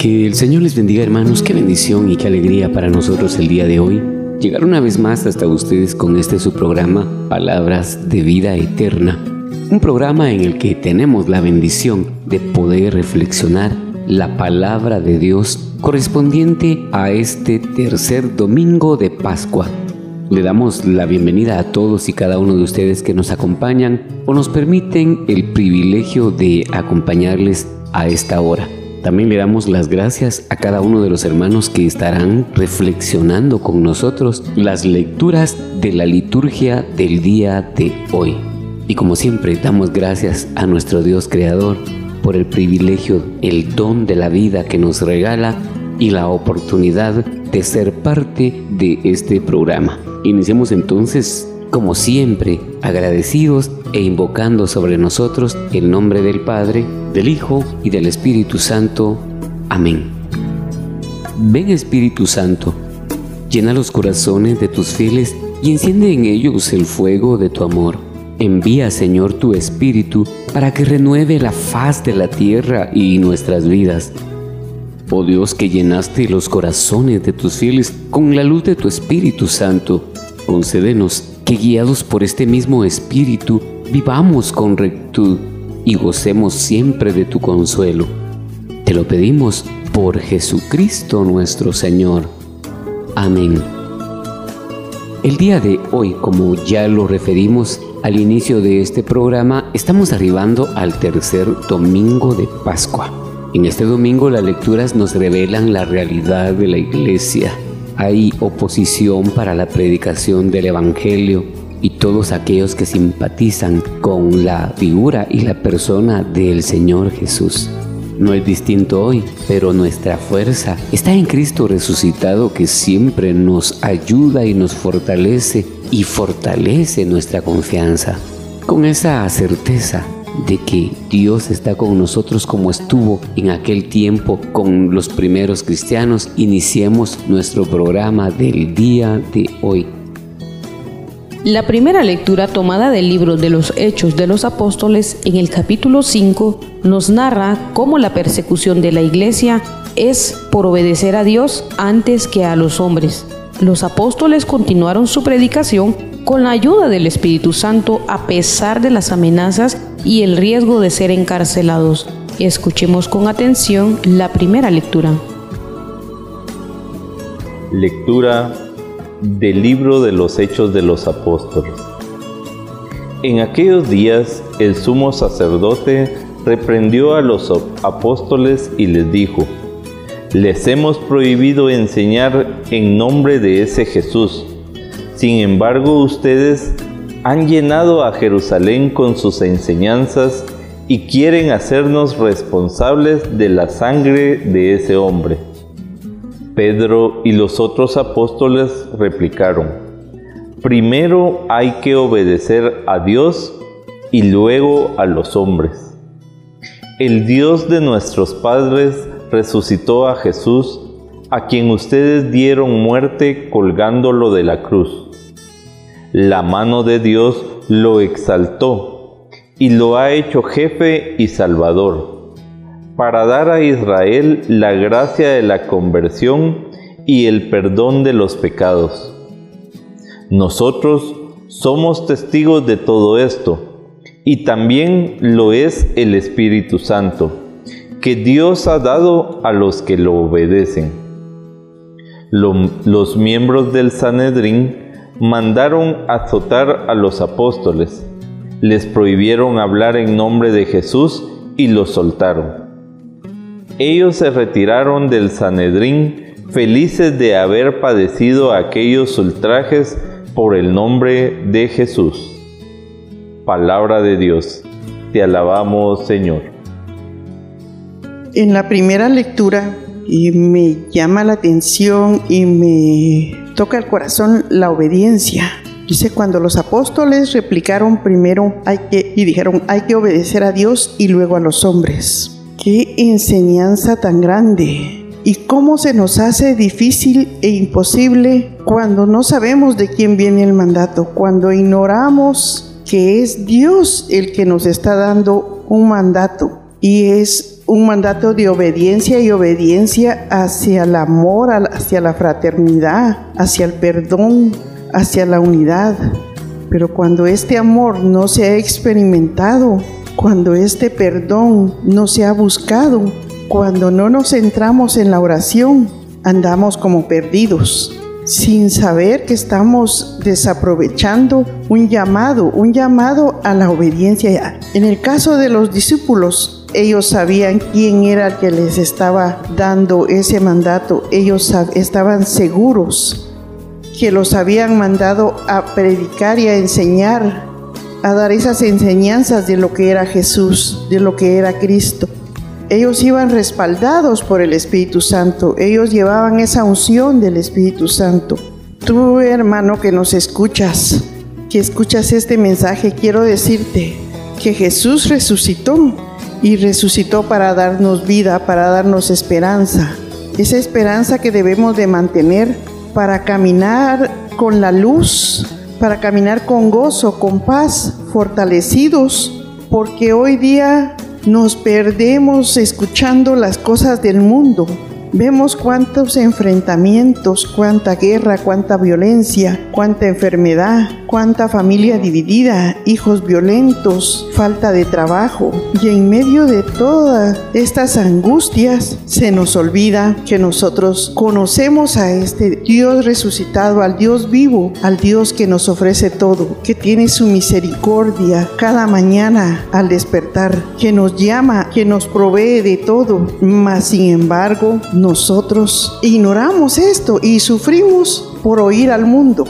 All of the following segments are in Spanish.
Que el Señor les bendiga hermanos, qué bendición y qué alegría para nosotros el día de hoy. Llegar una vez más hasta ustedes con este su programa, Palabras de Vida Eterna. Un programa en el que tenemos la bendición de poder reflexionar la palabra de Dios correspondiente a este tercer domingo de Pascua. Le damos la bienvenida a todos y cada uno de ustedes que nos acompañan o nos permiten el privilegio de acompañarles a esta hora. También le damos las gracias a cada uno de los hermanos que estarán reflexionando con nosotros las lecturas de la liturgia del día de hoy. Y como siempre, damos gracias a nuestro Dios Creador por el privilegio, el don de la vida que nos regala y la oportunidad de ser parte de este programa. Iniciemos entonces como siempre, agradecidos e invocando sobre nosotros el nombre del Padre, del Hijo y del Espíritu Santo. Amén. Ven Espíritu Santo, llena los corazones de tus fieles y enciende en ellos el fuego de tu amor. Envía, Señor, tu Espíritu para que renueve la faz de la tierra y nuestras vidas. Oh Dios que llenaste los corazones de tus fieles con la luz de tu Espíritu Santo, concédenos que guiados por este mismo Espíritu vivamos con rectitud y gocemos siempre de tu consuelo. Te lo pedimos por Jesucristo nuestro Señor. Amén. El día de hoy, como ya lo referimos al inicio de este programa, estamos arribando al tercer domingo de Pascua. En este domingo las lecturas nos revelan la realidad de la iglesia hay oposición para la predicación del Evangelio y todos aquellos que simpatizan con la figura y la persona del Señor Jesús. No es distinto hoy, pero nuestra fuerza está en Cristo resucitado que siempre nos ayuda y nos fortalece y fortalece nuestra confianza. Con esa certeza de que Dios está con nosotros como estuvo en aquel tiempo con los primeros cristianos, iniciemos nuestro programa del día de hoy. La primera lectura tomada del libro de los Hechos de los Apóstoles en el capítulo 5 nos narra cómo la persecución de la iglesia es por obedecer a Dios antes que a los hombres. Los apóstoles continuaron su predicación con la ayuda del Espíritu Santo a pesar de las amenazas y el riesgo de ser encarcelados. Escuchemos con atención la primera lectura. Lectura del libro de los Hechos de los Apóstoles. En aquellos días el sumo sacerdote reprendió a los apóstoles y les dijo, les hemos prohibido enseñar en nombre de ese Jesús. Sin embargo, ustedes han llenado a Jerusalén con sus enseñanzas y quieren hacernos responsables de la sangre de ese hombre. Pedro y los otros apóstoles replicaron, primero hay que obedecer a Dios y luego a los hombres. El Dios de nuestros padres resucitó a Jesús, a quien ustedes dieron muerte colgándolo de la cruz la mano de Dios lo exaltó y lo ha hecho jefe y salvador, para dar a Israel la gracia de la conversión y el perdón de los pecados. Nosotros somos testigos de todo esto, y también lo es el Espíritu Santo, que Dios ha dado a los que lo obedecen. los miembros del Sanedrín mandaron azotar a los apóstoles, les prohibieron hablar en nombre de Jesús y los soltaron. Ellos se retiraron del Sanedrín felices de haber padecido aquellos ultrajes por el nombre de Jesús. Palabra de Dios, te alabamos Señor. En la primera lectura y me llama la atención y me toca el corazón la obediencia. Dice cuando los apóstoles replicaron primero hay que y dijeron hay que obedecer a Dios y luego a los hombres. Qué enseñanza tan grande. Y cómo se nos hace difícil e imposible cuando no sabemos de quién viene el mandato, cuando ignoramos que es Dios el que nos está dando un mandato y es un mandato de obediencia y obediencia hacia el amor, hacia la fraternidad, hacia el perdón, hacia la unidad. Pero cuando este amor no se ha experimentado, cuando este perdón no se ha buscado, cuando no nos centramos en la oración, andamos como perdidos, sin saber que estamos desaprovechando un llamado, un llamado a la obediencia. En el caso de los discípulos, ellos sabían quién era el que les estaba dando ese mandato, ellos estaban seguros que los habían mandado a predicar y a enseñar a dar esas enseñanzas de lo que era Jesús, de lo que era Cristo. Ellos iban respaldados por el Espíritu Santo, ellos llevaban esa unción del Espíritu Santo. Tú, hermano, que nos escuchas, que escuchas este mensaje, quiero decirte que Jesús resucitó y resucitó para darnos vida, para darnos esperanza. Esa esperanza que debemos de mantener para caminar con la luz para caminar con gozo, con paz, fortalecidos, porque hoy día nos perdemos escuchando las cosas del mundo Vemos cuántos enfrentamientos, cuánta guerra, cuánta violencia, cuánta enfermedad, cuánta familia dividida, hijos violentos, falta de trabajo. Y en medio de todas estas angustias se nos olvida que nosotros conocemos a este Dios resucitado, al Dios vivo, al Dios que nos ofrece todo, que tiene su misericordia cada mañana al despertar, que nos llama, que nos provee de todo. Mas sin embargo, nosotros ignoramos esto y sufrimos por oír al mundo.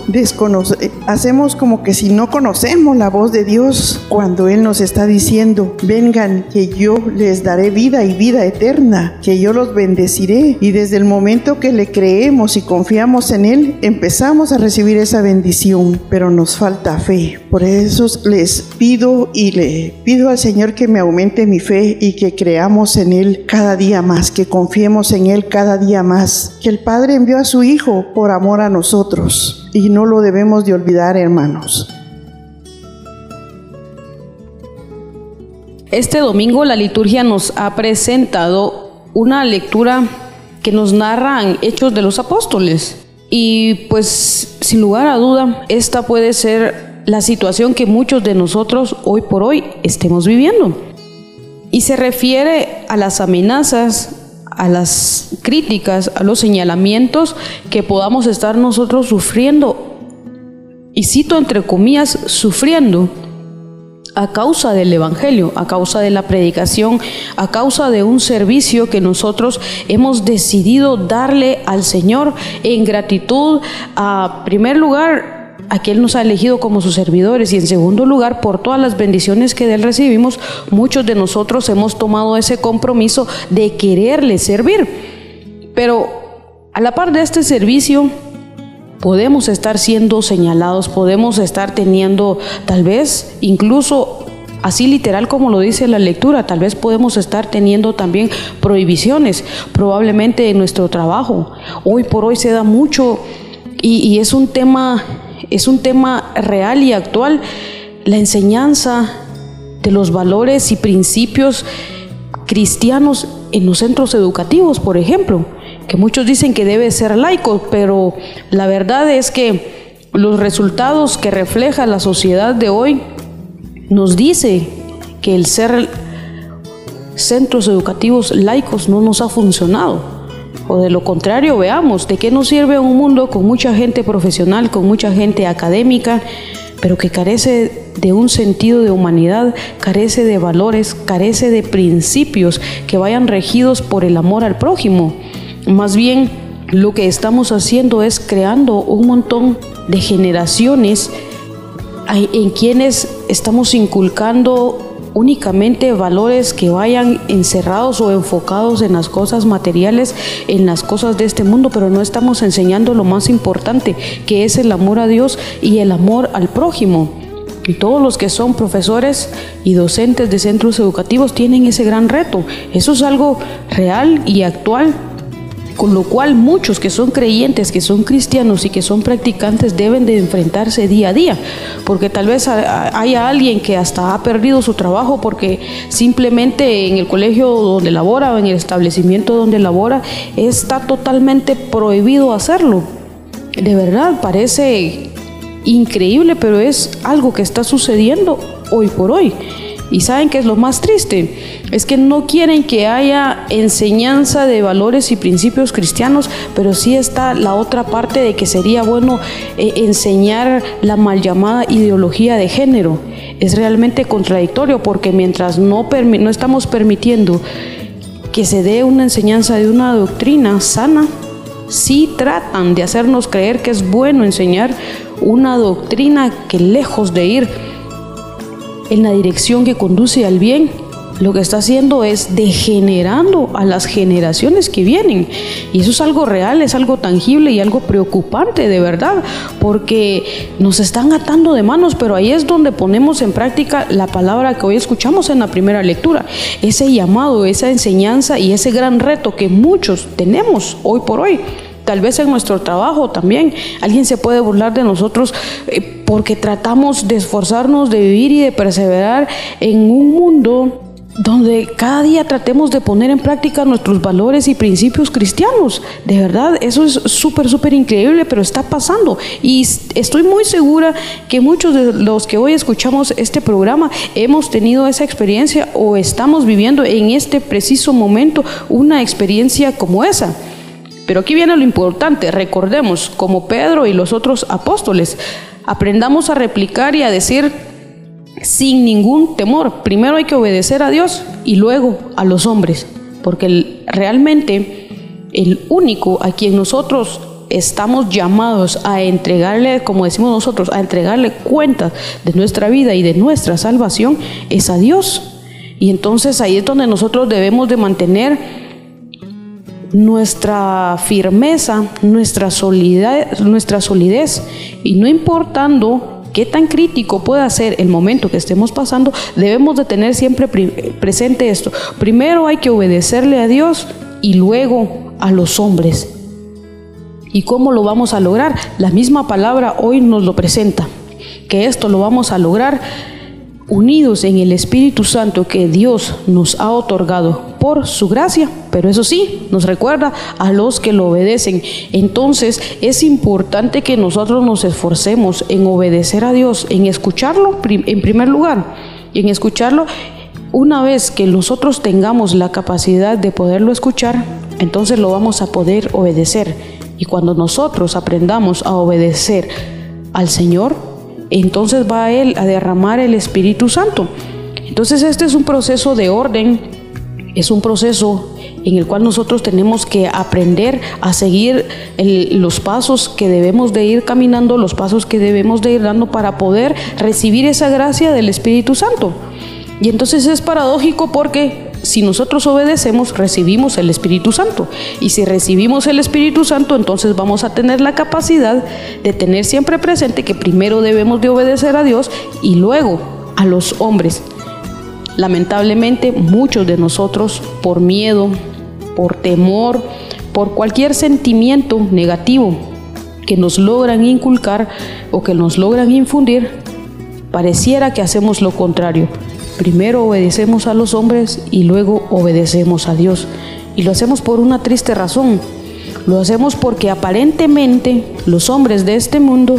Hacemos como que si no conocemos la voz de Dios cuando Él nos está diciendo, vengan que yo les daré vida y vida eterna, que yo los bendeciré. Y desde el momento que le creemos y confiamos en Él, empezamos a recibir esa bendición, pero nos falta fe. Por eso les pido y le pido al Señor que me aumente mi fe y que creamos en Él cada día más, que confiemos en Él cada día más, que el Padre envió a su Hijo por amor a nosotros y no lo debemos de olvidar, hermanos. Este domingo la liturgia nos ha presentado una lectura que nos narra hechos de los apóstoles. Y pues sin lugar a duda, esta puede ser la situación que muchos de nosotros hoy por hoy estemos viviendo. Y se refiere a las amenazas a las críticas, a los señalamientos que podamos estar nosotros sufriendo, y cito entre comillas, sufriendo a causa del Evangelio, a causa de la predicación, a causa de un servicio que nosotros hemos decidido darle al Señor en gratitud a primer lugar a Él nos ha elegido como sus servidores y en segundo lugar, por todas las bendiciones que de Él recibimos, muchos de nosotros hemos tomado ese compromiso de quererle servir. Pero a la par de este servicio, podemos estar siendo señalados, podemos estar teniendo tal vez incluso así literal como lo dice la lectura, tal vez podemos estar teniendo también prohibiciones, probablemente en nuestro trabajo. Hoy por hoy se da mucho y es un tema es un tema real y actual, la enseñanza de los valores y principios cristianos en los centros educativos, por ejemplo, que muchos dicen que debe ser laico, pero la verdad es que los resultados que refleja la sociedad de hoy nos dice que el ser centros educativos laicos no nos ha funcionado. O de lo contrario, veamos, ¿de qué nos sirve un mundo con mucha gente profesional, con mucha gente académica, pero que carece de un sentido de humanidad, carece de valores, carece de principios que vayan regidos por el amor al prójimo? Más bien, lo que estamos haciendo es creando un montón de generaciones en quienes estamos inculcando únicamente valores que vayan encerrados o enfocados en las cosas materiales, en las cosas de este mundo, pero no estamos enseñando lo más importante, que es el amor a Dios y el amor al prójimo. Y todos los que son profesores y docentes de centros educativos tienen ese gran reto. Eso es algo real y actual con lo cual muchos que son creyentes, que son cristianos y que son practicantes deben de enfrentarse día a día, porque tal vez haya alguien que hasta ha perdido su trabajo porque simplemente en el colegio donde labora o en el establecimiento donde labora está totalmente prohibido hacerlo. De verdad, parece increíble, pero es algo que está sucediendo hoy por hoy. Y saben que es lo más triste, es que no quieren que haya enseñanza de valores y principios cristianos, pero sí está la otra parte de que sería bueno eh, enseñar la mal llamada ideología de género. Es realmente contradictorio porque mientras no, no estamos permitiendo que se dé una enseñanza de una doctrina sana, sí tratan de hacernos creer que es bueno enseñar una doctrina que lejos de ir en la dirección que conduce al bien, lo que está haciendo es degenerando a las generaciones que vienen. Y eso es algo real, es algo tangible y algo preocupante de verdad, porque nos están atando de manos, pero ahí es donde ponemos en práctica la palabra que hoy escuchamos en la primera lectura, ese llamado, esa enseñanza y ese gran reto que muchos tenemos hoy por hoy tal vez en nuestro trabajo también. Alguien se puede burlar de nosotros eh, porque tratamos de esforzarnos, de vivir y de perseverar en un mundo donde cada día tratemos de poner en práctica nuestros valores y principios cristianos. De verdad, eso es súper, súper increíble, pero está pasando. Y estoy muy segura que muchos de los que hoy escuchamos este programa hemos tenido esa experiencia o estamos viviendo en este preciso momento una experiencia como esa. Pero aquí viene lo importante, recordemos, como Pedro y los otros apóstoles, aprendamos a replicar y a decir sin ningún temor. Primero hay que obedecer a Dios y luego a los hombres, porque realmente el único a quien nosotros estamos llamados a entregarle, como decimos nosotros, a entregarle cuentas de nuestra vida y de nuestra salvación es a Dios. Y entonces ahí es donde nosotros debemos de mantener nuestra firmeza, nuestra solidez, nuestra solidez. Y no importando qué tan crítico pueda ser el momento que estemos pasando, debemos de tener siempre presente esto. Primero hay que obedecerle a Dios y luego a los hombres. ¿Y cómo lo vamos a lograr? La misma palabra hoy nos lo presenta, que esto lo vamos a lograr unidos en el Espíritu Santo que Dios nos ha otorgado por su gracia, pero eso sí, nos recuerda a los que lo obedecen. Entonces es importante que nosotros nos esforcemos en obedecer a Dios, en escucharlo en primer lugar, en escucharlo una vez que nosotros tengamos la capacidad de poderlo escuchar, entonces lo vamos a poder obedecer. Y cuando nosotros aprendamos a obedecer al Señor, entonces va Él a derramar el Espíritu Santo. Entonces este es un proceso de orden, es un proceso en el cual nosotros tenemos que aprender a seguir los pasos que debemos de ir caminando, los pasos que debemos de ir dando para poder recibir esa gracia del Espíritu Santo. Y entonces es paradójico porque si nosotros obedecemos, recibimos el Espíritu Santo. Y si recibimos el Espíritu Santo, entonces vamos a tener la capacidad de tener siempre presente que primero debemos de obedecer a Dios y luego a los hombres. Lamentablemente, muchos de nosotros, por miedo, por temor, por cualquier sentimiento negativo que nos logran inculcar o que nos logran infundir, pareciera que hacemos lo contrario Primero obedecemos a los hombres y luego obedecemos a Dios. Y lo hacemos por una triste razón. Lo hacemos porque aparentemente los hombres de este mundo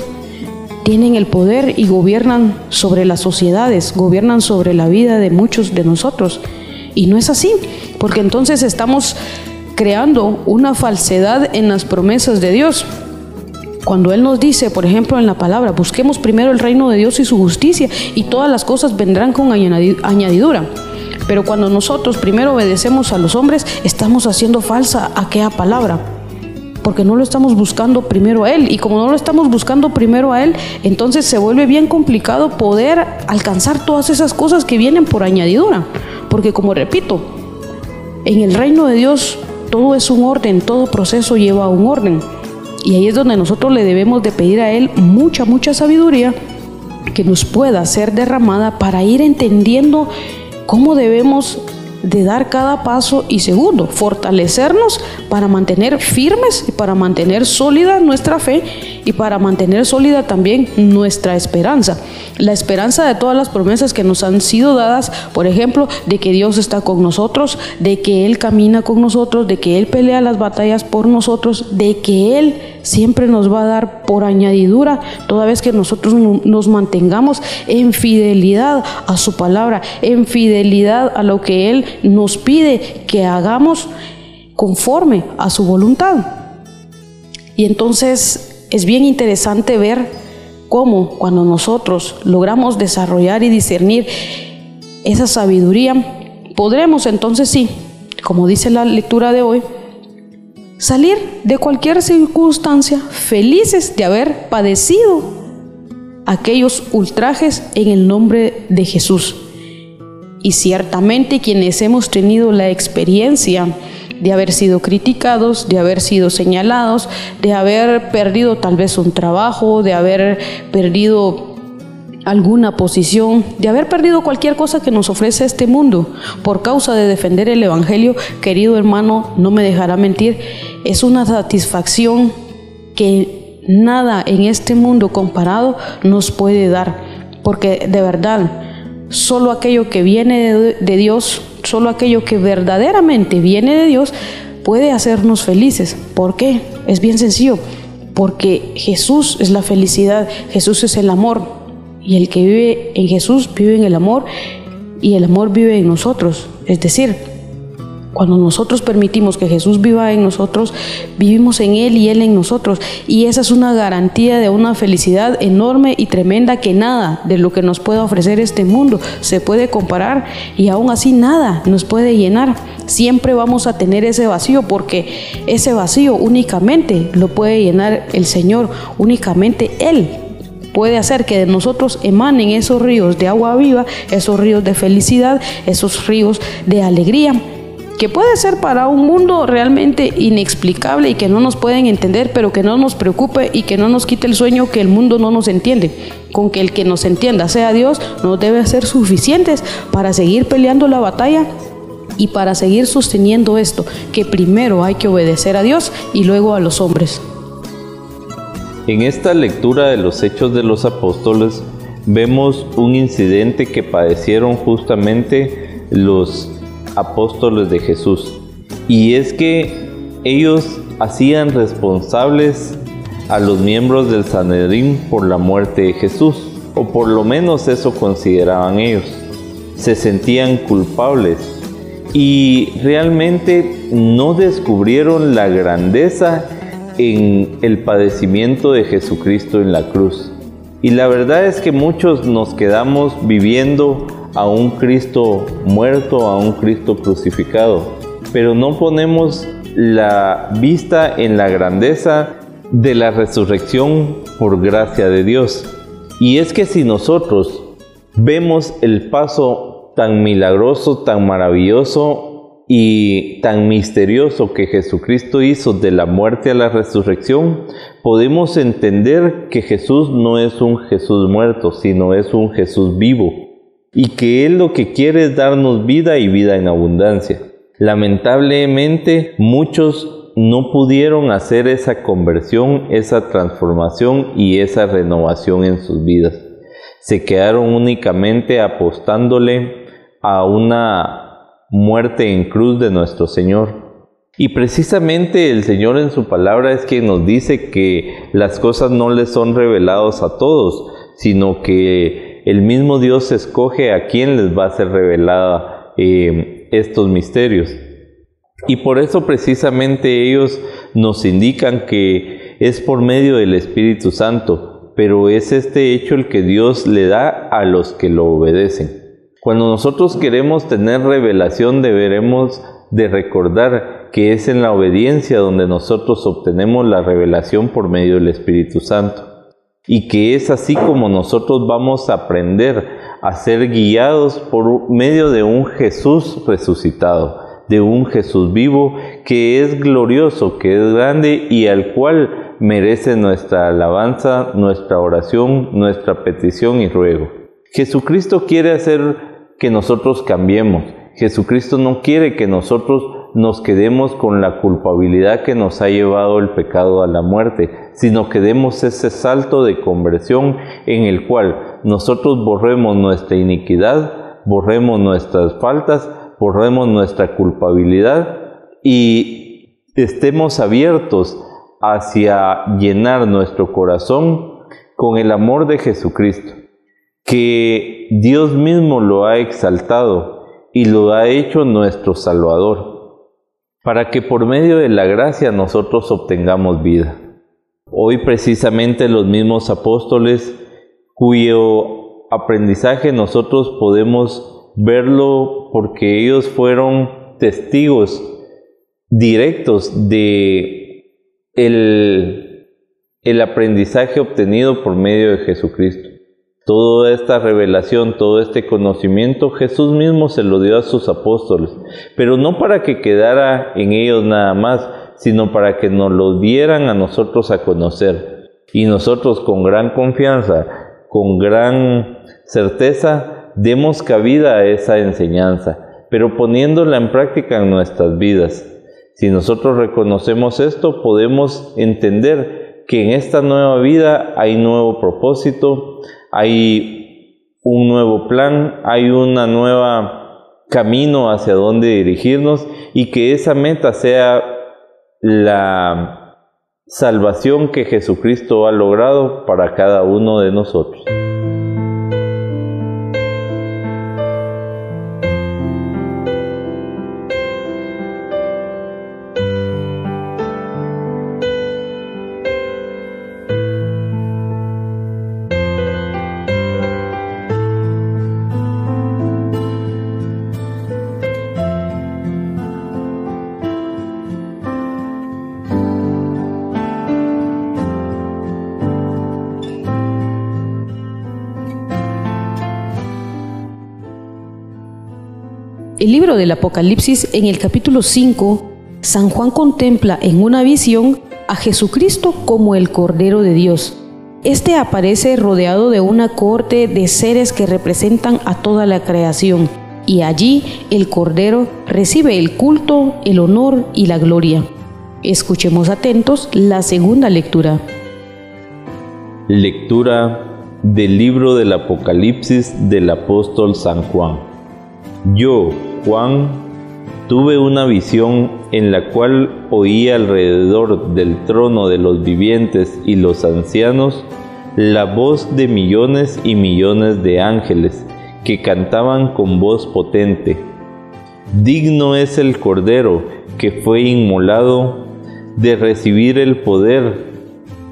tienen el poder y gobiernan sobre las sociedades, gobiernan sobre la vida de muchos de nosotros. Y no es así, porque entonces estamos creando una falsedad en las promesas de Dios. Cuando Él nos dice, por ejemplo, en la palabra, busquemos primero el reino de Dios y su justicia y todas las cosas vendrán con añadidura. Pero cuando nosotros primero obedecemos a los hombres, estamos haciendo falsa aquella palabra. Porque no lo estamos buscando primero a Él. Y como no lo estamos buscando primero a Él, entonces se vuelve bien complicado poder alcanzar todas esas cosas que vienen por añadidura. Porque como repito, en el reino de Dios todo es un orden, todo proceso lleva un orden. Y ahí es donde nosotros le debemos de pedir a Él mucha, mucha sabiduría que nos pueda ser derramada para ir entendiendo cómo debemos de dar cada paso y segundo, fortalecernos para mantener firmes y para mantener sólida nuestra fe y para mantener sólida también nuestra esperanza. La esperanza de todas las promesas que nos han sido dadas, por ejemplo, de que Dios está con nosotros, de que Él camina con nosotros, de que Él pelea las batallas por nosotros, de que Él siempre nos va a dar por añadidura toda vez que nosotros nos mantengamos en fidelidad a su palabra, en fidelidad a lo que Él nos pide que hagamos conforme a su voluntad. Y entonces es bien interesante ver cómo cuando nosotros logramos desarrollar y discernir esa sabiduría, podremos entonces sí, como dice la lectura de hoy, salir de cualquier circunstancia felices de haber padecido aquellos ultrajes en el nombre de Jesús. Y ciertamente quienes hemos tenido la experiencia de haber sido criticados, de haber sido señalados, de haber perdido tal vez un trabajo, de haber perdido alguna posición, de haber perdido cualquier cosa que nos ofrece este mundo por causa de defender el Evangelio, querido hermano, no me dejará mentir, es una satisfacción que nada en este mundo comparado nos puede dar, porque de verdad, solo aquello que viene de, Dios, solo aquello que verdaderamente viene de Dios, puede hacernos felices. ¿Por qué? Es bien sencillo, porque Jesús es la felicidad, Jesús es el amor, y el que vive en Jesús vive en el amor y el amor vive en nosotros. Es decir, cuando nosotros permitimos que Jesús viva en nosotros, vivimos en Él y Él en nosotros. Y esa es una garantía de una felicidad enorme y tremenda que nada de lo que nos pueda ofrecer este mundo se puede comparar y aún así nada nos puede llenar. Siempre vamos a tener ese vacío porque ese vacío únicamente lo puede llenar el Señor, únicamente Él puede hacer que de nosotros emanen esos ríos de agua viva, esos ríos de felicidad, esos ríos de alegría que puede ser para un mundo realmente inexplicable y que no nos pueden entender, pero que no nos preocupe y que no nos quite el sueño que el mundo no nos entiende. Con que el que nos entienda sea Dios, nos debe ser suficientes para seguir peleando la batalla y para seguir sosteniendo esto, que primero hay que obedecer a Dios y luego a los hombres. En esta lectura de los Hechos de los Apóstoles vemos un incidente que padecieron justamente los apóstoles de Jesús. Y es que ellos hacían responsables a los miembros del Sanedrín por la muerte de Jesús, o por lo menos eso consideraban ellos. Se sentían culpables y realmente no descubrieron la grandeza en el padecimiento de Jesucristo en la cruz. Y la verdad es que muchos nos quedamos viviendo a un Cristo muerto, a un Cristo crucificado, pero no ponemos la vista en la grandeza de la resurrección por gracia de Dios. Y es que si nosotros vemos el paso tan milagroso, tan maravilloso y tan misterioso que Jesucristo hizo de la muerte a la resurrección, podemos entender que Jesús no es un Jesús muerto, sino es un Jesús vivo, y que Él lo que quiere es darnos vida y vida en abundancia. Lamentablemente muchos no pudieron hacer esa conversión, esa transformación y esa renovación en sus vidas. Se quedaron únicamente apostándole a una muerte en cruz de nuestro Señor. Y precisamente el Señor en su palabra es que nos dice que las cosas no le son reveladas a todos, sino que el mismo Dios escoge a quién les va a ser revelada eh, estos misterios. Y por eso precisamente ellos nos indican que es por medio del Espíritu Santo, pero es este hecho el que Dios le da a los que lo obedecen. Cuando nosotros queremos tener revelación deberemos de recordar que es en la obediencia donde nosotros obtenemos la revelación por medio del Espíritu Santo. Y que es así como nosotros vamos a aprender a ser guiados por medio de un Jesús resucitado, de un Jesús vivo que es glorioso, que es grande y al cual merece nuestra alabanza, nuestra oración, nuestra petición y ruego. Jesucristo quiere hacer que nosotros cambiemos. Jesucristo no quiere que nosotros nos quedemos con la culpabilidad que nos ha llevado el pecado a la muerte, sino que demos ese salto de conversión en el cual nosotros borremos nuestra iniquidad, borremos nuestras faltas, borremos nuestra culpabilidad y estemos abiertos hacia llenar nuestro corazón con el amor de Jesucristo que Dios mismo lo ha exaltado y lo ha hecho nuestro Salvador, para que por medio de la gracia nosotros obtengamos vida. Hoy precisamente los mismos apóstoles, cuyo aprendizaje nosotros podemos verlo porque ellos fueron testigos directos de el, el aprendizaje obtenido por medio de Jesucristo. Toda esta revelación, todo este conocimiento, Jesús mismo se lo dio a sus apóstoles, pero no para que quedara en ellos nada más, sino para que nos lo dieran a nosotros a conocer. Y nosotros con gran confianza, con gran certeza, demos cabida a esa enseñanza, pero poniéndola en práctica en nuestras vidas. Si nosotros reconocemos esto, podemos entender que en esta nueva vida hay nuevo propósito, hay un nuevo plan, hay una nueva camino hacia dónde dirigirnos y que esa meta sea la salvación que Jesucristo ha logrado para cada uno de nosotros. Libro del Apocalipsis en el capítulo 5, San Juan contempla en una visión a Jesucristo como el Cordero de Dios. Este aparece rodeado de una corte de seres que representan a toda la creación, y allí el Cordero recibe el culto, el honor y la gloria. Escuchemos atentos la segunda lectura. Lectura del libro del Apocalipsis del apóstol San Juan. Yo, Juan, tuve una visión en la cual oí alrededor del trono de los vivientes y los ancianos la voz de millones y millones de ángeles que cantaban con voz potente. Digno es el Cordero que fue inmolado de recibir el poder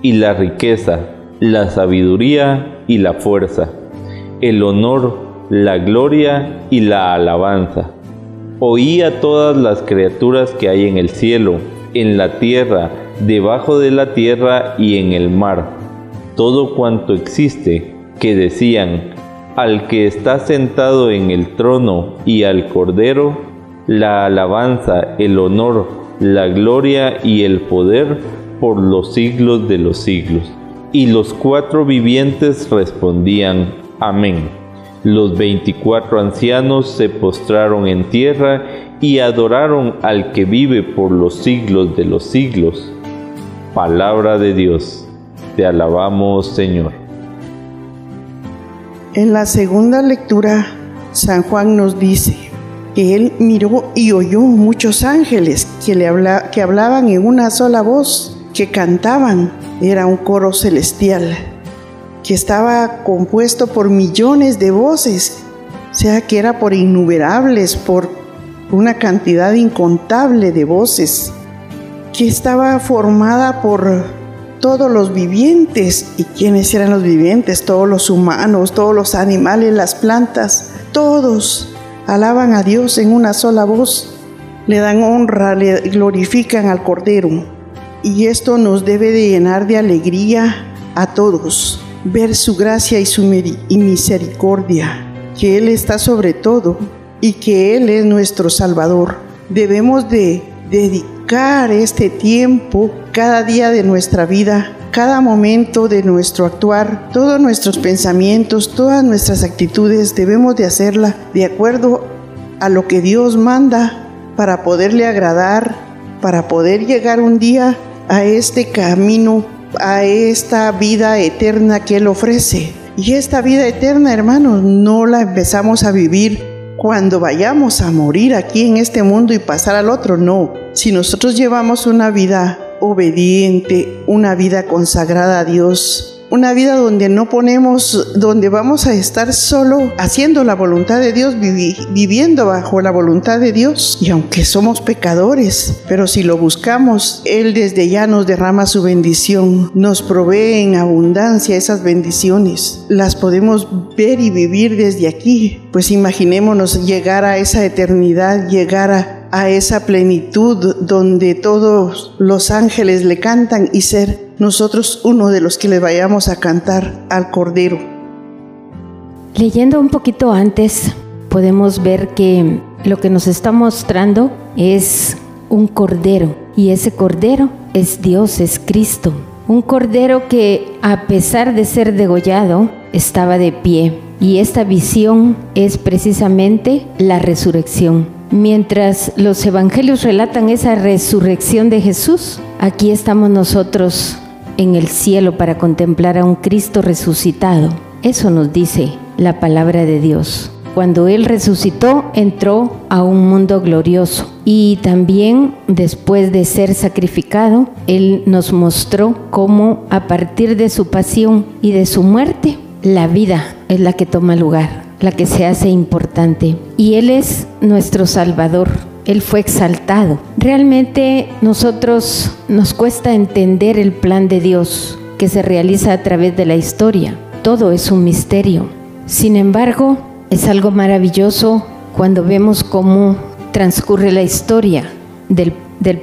y la riqueza, la sabiduría y la fuerza, el honor, la gloria y la alabanza Oí a todas las criaturas que hay en el cielo, en la tierra, debajo de la tierra y en el mar, todo cuanto existe, que decían, al que está sentado en el trono y al Cordero, la alabanza, el honor, la gloria y el poder por los siglos de los siglos. Y los cuatro vivientes respondían, Amén. Los veinticuatro ancianos se postraron en tierra y adoraron al que vive por los siglos de los siglos. Palabra de Dios, te alabamos Señor. En la segunda lectura, San Juan nos dice que él miró y oyó muchos ángeles que, le que hablaban en una sola voz, que cantaban, era un coro celestial que estaba compuesto por millones de voces, sea que era por innumerables, por una cantidad incontable de voces que estaba formada por todos los vivientes. ¿Y quiénes eran los vivientes? Todos los humanos, todos los animales, las plantas, todos alaban a Dios en una sola voz, le dan honra, le glorifican al Cordero. Y esto nos debe de llenar de alegría a todos, ver su gracia y su misericordia, que Él está sobre todo y que Él es nuestro Salvador. Debemos de dedicar este tiempo cada día de nuestra vida, cada momento de nuestro actuar, todos nuestros pensamientos, todas nuestras actitudes, debemos de hacerla de acuerdo a lo que Dios manda para poderle agradar, para poder llegar un día a este camino, a esta vida eterna que Él ofrece. Y esta vida eterna, hermanos, no la empezamos a vivir cuando vayamos a morir aquí en este mundo y pasar al otro, no. Si nosotros llevamos una vida obediente, una vida consagrada a Dios, una vida donde no ponemos, donde vamos a estar solo haciendo la voluntad de Dios, viviendo bajo la voluntad de Dios. Y aunque somos pecadores, pero si lo buscamos, Él desde ya nos derrama su bendición, nos provee en abundancia esas bendiciones. Las podemos ver y vivir desde aquí. Pues imaginémonos llegar a esa eternidad, llegar a a esa plenitud donde todos los ángeles le cantan y ser nosotros uno de los que le vayamos a cantar al Cordero. Leyendo un poquito antes, podemos ver que lo que nos está mostrando es un Cordero y ese Cordero es Dios, es Cristo. Un Cordero que a pesar de ser degollado, estaba de pie. Y esta visión es precisamente la resurrección Mientras los evangelios relatan esa resurrección de Jesús, aquí estamos nosotros en el cielo para contemplar a un Cristo resucitado. Eso nos dice la palabra de Dios. Cuando Él resucitó, entró a un mundo glorioso y también después de ser sacrificado, Él nos mostró cómo a partir de su pasión y de su muerte, la vida es la que toma lugar la que se hace importante. Y Él es nuestro Salvador. Él fue exaltado. Realmente nosotros nos cuesta entender el plan de Dios que se realiza a través de la historia. Todo es un misterio. Sin embargo, es algo maravilloso cuando vemos cómo transcurre la historia del,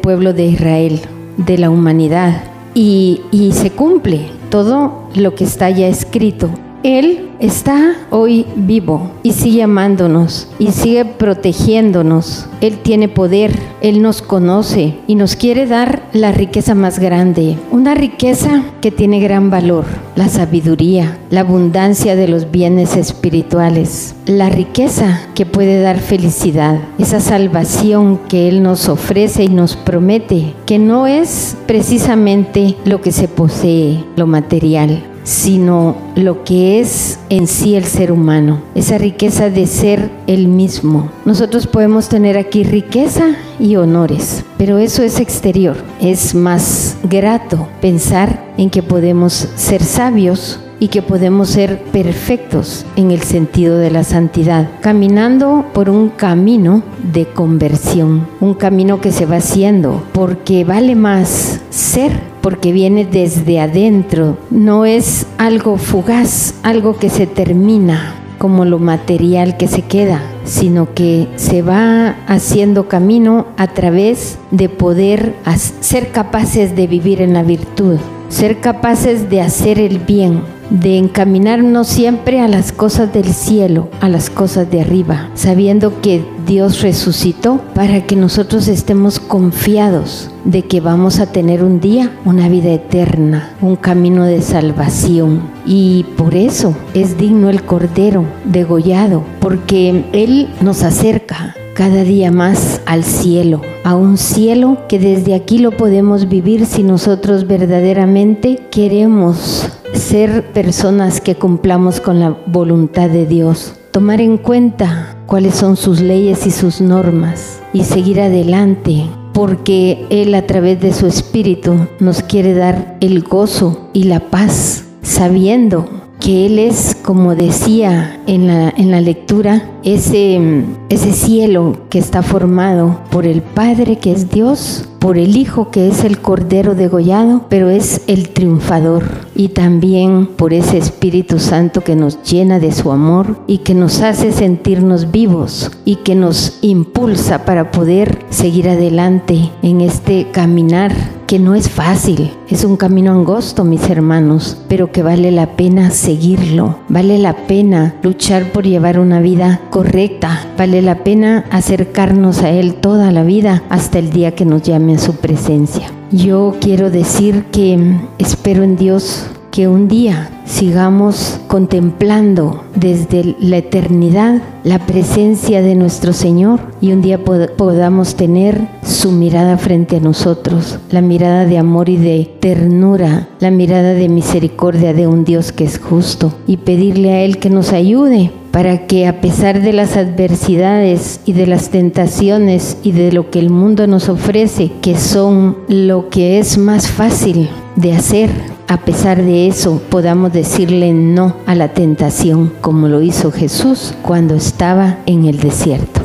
pueblo de Israel, de la humanidad, y, se cumple todo lo que está ya escrito. Él está hoy vivo y sigue amándonos y sigue protegiéndonos. Él tiene poder, Él nos conoce y nos quiere dar la riqueza más grande, una riqueza que tiene gran valor, la sabiduría, la abundancia de los bienes espirituales, la riqueza que puede dar felicidad, esa salvación que Él nos ofrece y nos promete, que no es precisamente lo que se posee, lo material, sino lo que es en sí el ser humano, esa riqueza de ser el mismo. Nosotros podemos tener aquí riqueza y honores, pero eso es exterior. Es más grato pensar en que podemos ser sabios y que podemos ser perfectos en el sentido de la santidad, caminando por un camino de conversión, un camino que se va haciendo, porque vale más ser porque viene desde adentro, no es algo fugaz, algo que se termina como lo material que se queda, sino que se va haciendo camino a través de poder ser capaces de vivir en la virtud, ser capaces de hacer el bien, de encaminarnos siempre a las cosas del cielo, a las cosas de arriba, sabiendo que Dios resucitó para que nosotros estemos confiados de que vamos a tener un día una vida eterna, un camino de salvación. Y por eso es digno el Cordero degollado, porque Él nos acerca cada día más al cielo, a un cielo que desde aquí lo podemos vivir si nosotros verdaderamente queremos ser personas que cumplamos con la voluntad de Dios, tomar en cuenta cuáles son sus leyes y sus normas y seguir adelante porque Él a través de su Espíritu nos quiere dar el gozo y la paz, sabiendo que Él es, como decía en la, en la lectura, ese, ese cielo que está formado por el Padre que es Dios, por el Hijo que es el Cordero degollado, pero es el triunfador, y también por ese Espíritu Santo que nos llena de su amor y que nos hace sentirnos vivos y que nos impulsa para poder seguir adelante en este caminar que no es fácil, es un camino angosto, mis hermanos, pero que vale la pena seguirlo, vale la pena luchar por llevar una vida correcta, vale la pena acercarnos a Él toda la vida hasta el día que nos llame su presencia. Yo quiero decir que espero en Dios que un día sigamos contemplando desde la eternidad la presencia de nuestro Señor y un día podamos tener su mirada frente a nosotros, la mirada de amor y de ternura, la mirada de misericordia de un Dios que es justo y pedirle a Él que nos ayude para que a pesar de las adversidades y de las tentaciones y de lo que el mundo nos ofrece, que son lo que es más fácil de hacer, a pesar de eso podamos decirle no a la tentación como lo hizo Jesús cuando estaba en el desierto.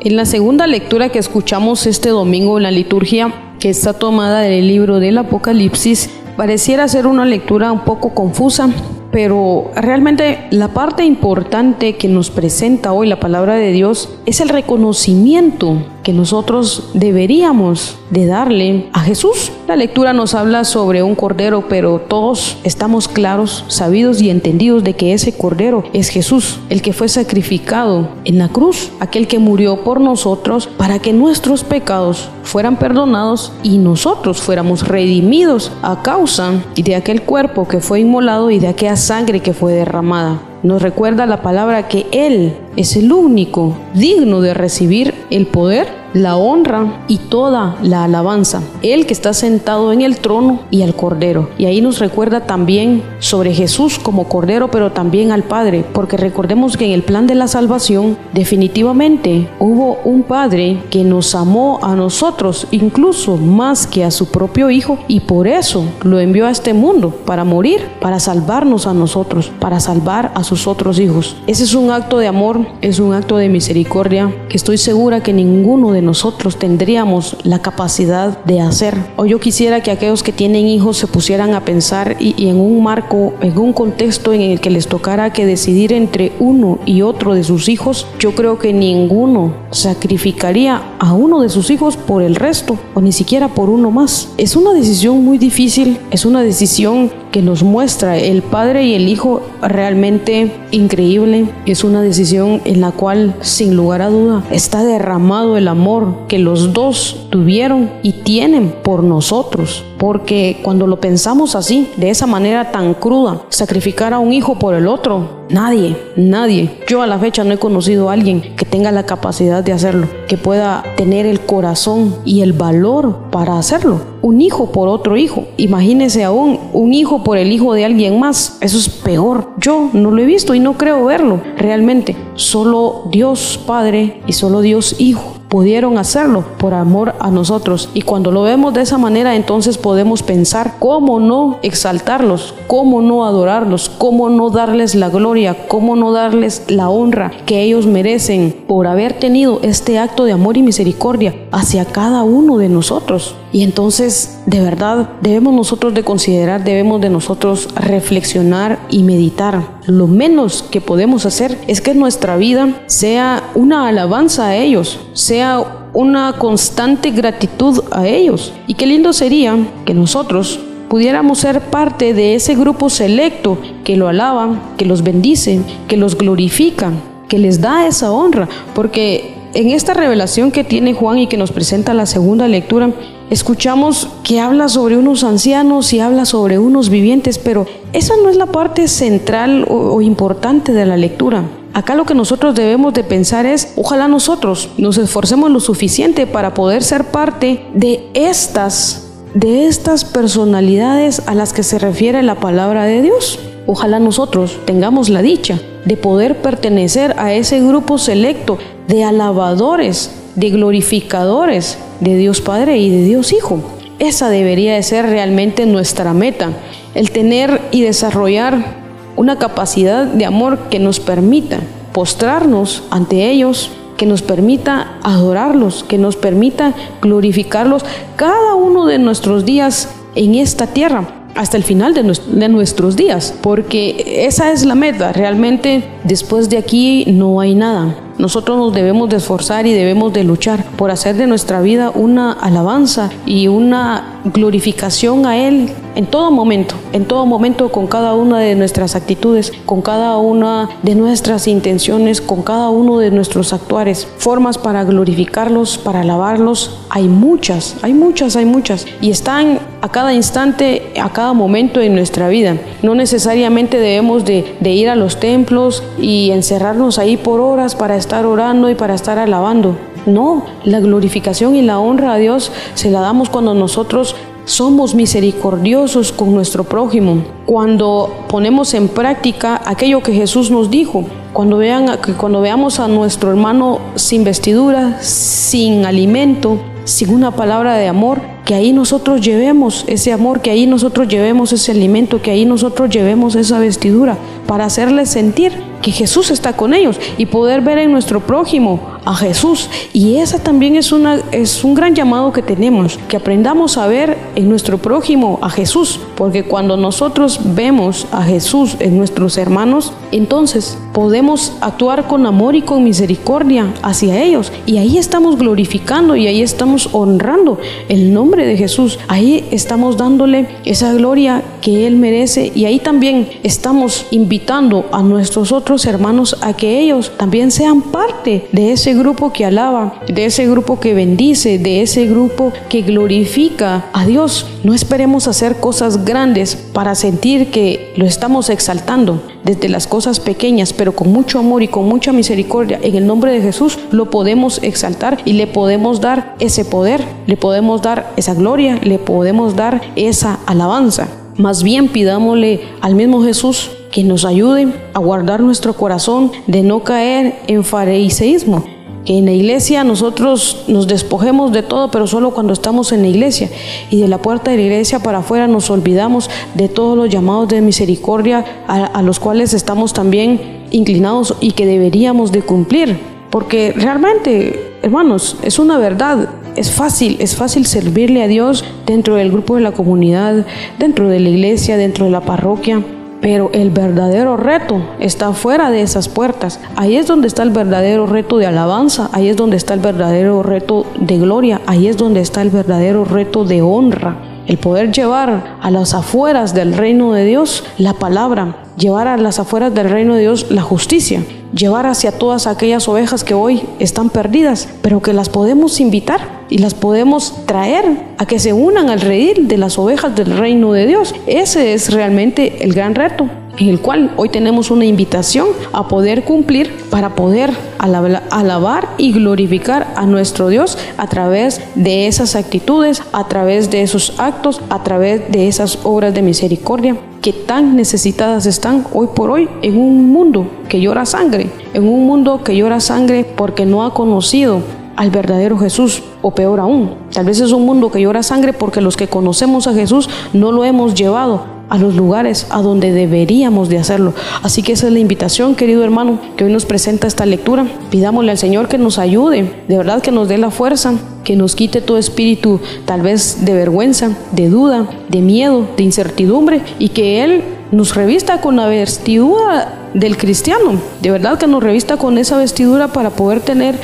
En la segunda lectura que escuchamos este domingo en la liturgia, que está tomada del libro del Apocalipsis, pareciera ser una lectura un poco confusa pero realmente la parte importante que nos presenta hoy la palabra de Dios es el reconocimiento que nosotros deberíamos de darle a Jesús. La lectura nos habla sobre un cordero, pero todos estamos claros, sabidos y entendidos de que ese cordero es Jesús, el que fue sacrificado en la cruz, aquel que murió por nosotros para que nuestros pecados fueran perdonados y nosotros fuéramos redimidos a causa de aquel cuerpo que fue inmolado y de aquella sangre que fue derramada. Nos recuerda la palabra que Él es el único digno de recibir el poder la honra y toda la alabanza. Él que está sentado en el trono y al Cordero. Y ahí nos recuerda también sobre Jesús como Cordero, pero también al Padre, porque recordemos que en el plan de la salvación definitivamente hubo un Padre que nos amó a nosotros, incluso más que a su propio Hijo, y por eso lo envió a este mundo, para morir, para salvarnos a nosotros, para salvar a sus otros hijos. Ese es un acto de amor, es un acto de misericordia que estoy segura que ninguno de nosotros tendríamos la capacidad de hacer. O yo quisiera que aquellos que tienen hijos se pusieran a pensar y, en un marco, en un contexto en el que les tocara que decidir entre uno y otro de sus hijos, yo creo que ninguno sacrificaría a uno de sus hijos por el resto o ni siquiera por uno más. Es una decisión muy difícil, es una decisión que nos muestra el Padre y el Hijo realmente increíble. Es una decisión en la cual, sin lugar a duda, está derramado el amor que los dos tuvieron y tienen por nosotros. Porque cuando lo pensamos así, de esa manera tan cruda, sacrificar a un hijo por el otro, nadie, nadie. Yo a la fecha no he conocido a alguien que tenga la capacidad de hacerlo, que pueda tener el corazón y el valor para hacerlo. Un hijo por otro hijo. Imagínese aún un hijo por el hijo de alguien más. Eso es peor. Yo no lo he visto y no creo verlo realmente. Solo Dios Padre y solo Dios Hijo pudieron hacerlo por amor a nosotros. Y cuando lo vemos de esa manera, entonces podemos pensar cómo no exaltarlos, cómo no adorarlos, cómo no darles la gloria, cómo no darles la honra que ellos merecen por haber tenido este acto de amor y misericordia hacia cada uno de nosotros. Y entonces, de verdad, debemos nosotros de considerar, debemos de nosotros reflexionar y meditar. Lo menos que podemos hacer es que nuestra vida sea una alabanza a ellos, sea una constante gratitud a ellos. Y qué lindo sería que nosotros pudiéramos ser parte de ese grupo selecto que lo alaban, que los bendice, que los glorifica, que les da esa honra, porque en esta revelación que tiene Juan y que nos presenta la segunda lectura, escuchamos que habla sobre unos ancianos y habla sobre unos vivientes, pero esa no es la parte central o, importante de la lectura. Acá lo que nosotros debemos de pensar es, ojalá nosotros nos esforcemos lo suficiente para poder ser parte de estas de estas personalidades a las que se refiere la palabra de Dios. Ojalá nosotros tengamos la dicha de poder pertenecer a ese grupo selecto de alabadores, de glorificadores de Dios Padre y de Dios Hijo. Esa debería de ser realmente nuestra meta el tener y desarrollar una capacidad de amor que nos permita postrarnos ante ellos, que nos permita adorarlos, que nos permita glorificarlos cada uno de nuestros días en esta tierra hasta el final de, nuestros días, porque esa es la meta. Realmente después de aquí no hay nada. Nosotros nos debemos de esforzar y debemos de luchar por hacer de nuestra vida una alabanza y una glorificación a Él en todo momento, en todo momento con cada una de nuestras actitudes, con cada una de nuestras intenciones, con cada uno de nuestros actuares. Formas para glorificarlos, para alabarlos, hay muchas, hay muchas, hay muchas. Y están a cada instante, a cada momento en nuestra vida. No necesariamente debemos de, ir a los templos y encerrarnos ahí por horas para estar estar orando y para estar alabando. No, la glorificación y la honra a Dios se la damos cuando nosotros somos misericordiosos con nuestro prójimo, cuando ponemos en práctica aquello que Jesús nos dijo, cuando, vean, cuando veamos a nuestro hermano sin vestidura, sin alimento, sin una palabra de amor, que ahí nosotros llevemos ese amor, que ahí nosotros llevemos ese alimento, que ahí nosotros llevemos esa vestidura, para hacerles sentir que Jesús está con ellos y poder ver en nuestro prójimo a Jesús. Y esa también es, una, es un gran llamado que tenemos, que aprendamos a ver en nuestro prójimo a Jesús, porque cuando nosotros vemos a Jesús en nuestros hermanos, entonces podemos actuar con amor y con misericordia hacia ellos. Y ahí estamos glorificando y ahí estamos honrando el nombre de Jesús. Ahí estamos dándole esa gloria que Él merece y ahí también estamos invitando a nuestros otros hermanos a que ellos también sean parte de ese grupo que alaba, de ese grupo que bendice, de ese grupo que glorifica a Dios. No esperemos hacer cosas grandes para sentir que lo estamos exaltando. Desde las cosas pequeñas, pero con mucho amor y con mucha misericordia, en el nombre de Jesús lo podemos exaltar y le podemos dar ese poder, le podemos dar esa gloria, le podemos dar esa alabanza. Más bien pidámosle al mismo Jesús que nos ayude a guardar nuestro corazón de no caer en fariseísmo en la iglesia nosotros nos despojemos de todo, pero solo cuando estamos en la iglesia. Y de la puerta de la iglesia para afuera nos olvidamos de todos los llamados de misericordia a, los cuales estamos también inclinados y que deberíamos de cumplir. Porque realmente, hermanos, es una verdad. Es fácil, es fácil servirle a Dios dentro del grupo de la comunidad, dentro de la iglesia, dentro de la parroquia. Pero el verdadero reto está fuera de esas puertas. Ahí es donde está el verdadero reto de alabanza, ahí es donde está el verdadero reto de gloria, ahí es donde está el verdadero reto de honra. El poder llevar a las afueras del reino de Dios la palabra, llevar a las afueras del reino de Dios la justicia, llevar hacia todas aquellas ovejas que hoy están perdidas, pero que las podemos invitar y las podemos traer a que se unan al redil de las ovejas del reino de Dios. Ese es realmente el gran reto en el cual hoy tenemos una invitación a poder cumplir para poder alabar y glorificar a nuestro Dios a través de esas actitudes, a través de esos actos, a través de esas obras de misericordia que tan necesitadas están hoy por hoy en un mundo que llora sangre, en un mundo que llora sangre porque no ha conocido al verdadero Jesús, o peor aún, tal vez es un mundo que llora sangre porque los que conocemos a Jesús no lo hemos llevado a los lugares a donde deberíamos de hacerlo. Así que esa es la invitación, querido hermano, que hoy nos presenta esta lectura. Pidámosle al Señor que nos ayude, de verdad que nos dé la fuerza, que nos quite todo espíritu tal vez de vergüenza, de duda, de miedo, de incertidumbre y que Él nos revista con la vestidura del cristiano, de verdad que nos revista con esa vestidura para poder tener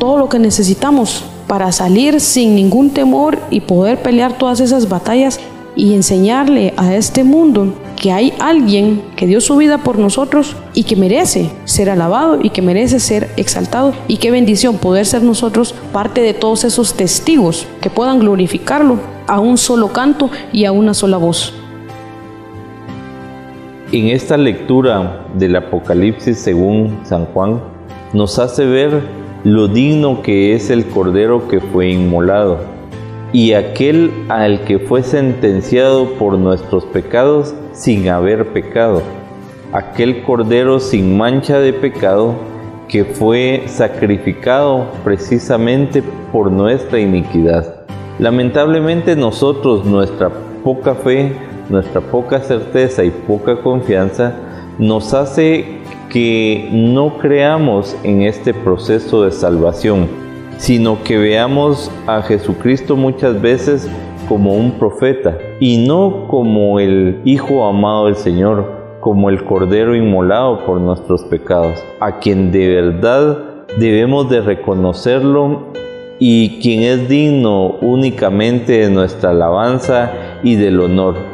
todo lo que necesitamos para salir sin ningún temor y poder pelear todas esas batallas y enseñarle a este mundo que hay alguien que dio su vida por nosotros y que merece ser alabado y que merece ser exaltado. Y qué bendición poder ser nosotros parte de todos esos testigos que puedan glorificarlo a un solo canto y a una sola voz. En esta lectura del Apocalipsis según San Juan, nos hace ver lo digno que es el Cordero que fue inmolado y aquel al que fue sentenciado por nuestros pecados sin haber pecado, aquel cordero sin mancha de pecado que fue sacrificado precisamente por nuestra iniquidad. Lamentablemente nosotros, nuestra poca fe, nuestra poca certeza y poca confianza nos hace que no creamos en este proceso de salvación, sino que veamos a Jesucristo muchas veces como un profeta y no como el Hijo amado del Señor, como el Cordero inmolado por nuestros pecados, a quien de verdad debemos de reconocerlo y quien es digno únicamente de nuestra alabanza y del honor.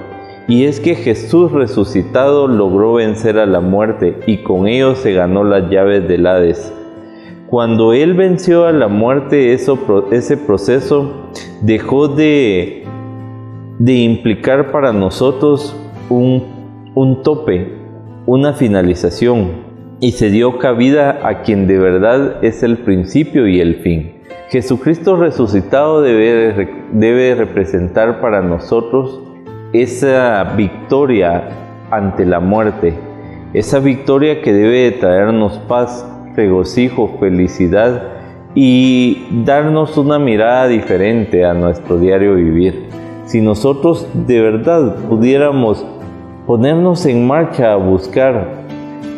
Y es que Jesús resucitado logró vencer a la muerte y con ello se ganó las llaves del Hades. Cuando Él venció a la muerte, ese proceso dejó de, implicar para nosotros un, un tope, una finalización, y se dio cabida a quien de verdad es el principio y el fin. Jesucristo resucitado debe, debe representar para nosotros esa victoria ante la muerte, esa victoria que debe traernos paz, regocijo, felicidad y darnos una mirada diferente a nuestro diario vivir. Si nosotros de verdad pudiéramos ponernos en marcha a buscar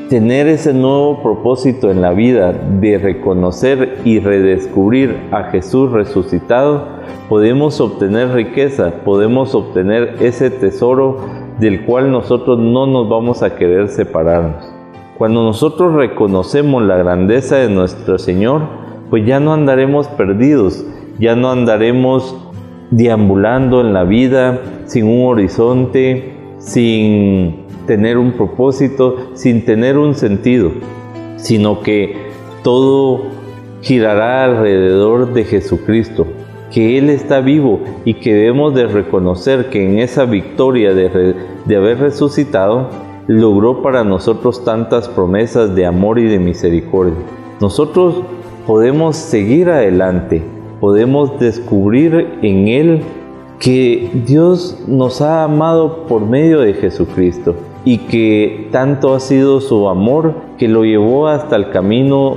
tener ese nuevo propósito en la vida de reconocer y redescubrir a Jesús resucitado, podemos obtener riqueza, podemos obtener ese tesoro del cual nosotros no nos vamos a querer separarnos. Cuando nosotros reconocemos la grandeza de nuestro Señor, pues ya no andaremos perdidos, ya no andaremos deambulando en la vida sin un horizonte, sin tener un propósito, sin tener un sentido, sino que todo girará alrededor de Jesucristo, que Él está vivo y que debemos de reconocer que en esa victoria de, de haber resucitado, logró para nosotros tantas promesas de amor y de misericordia. Nosotros podemos seguir adelante, podemos descubrir en Él que Dios nos ha amado por medio de Jesucristo y que tanto ha sido su amor que lo llevó hasta el camino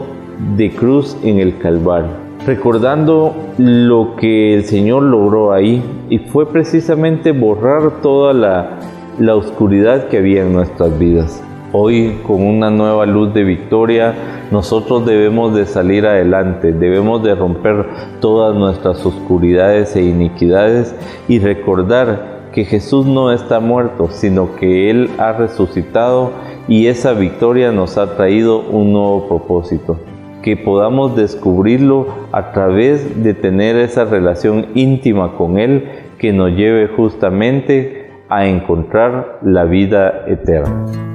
de cruz en el Calvario. Recordando lo que el Señor logró ahí y fue precisamente borrar toda la, la oscuridad que había en nuestras vidas. Hoy con una nueva luz de victoria nosotros debemos de salir adelante, debemos de romper todas nuestras oscuridades e iniquidades y recordar que Jesús no está muerto, sino que Él ha resucitado y esa victoria nos ha traído un nuevo propósito. Que podamos descubrirlo a través de tener esa relación íntima con Él que nos lleve justamente a encontrar la vida eterna.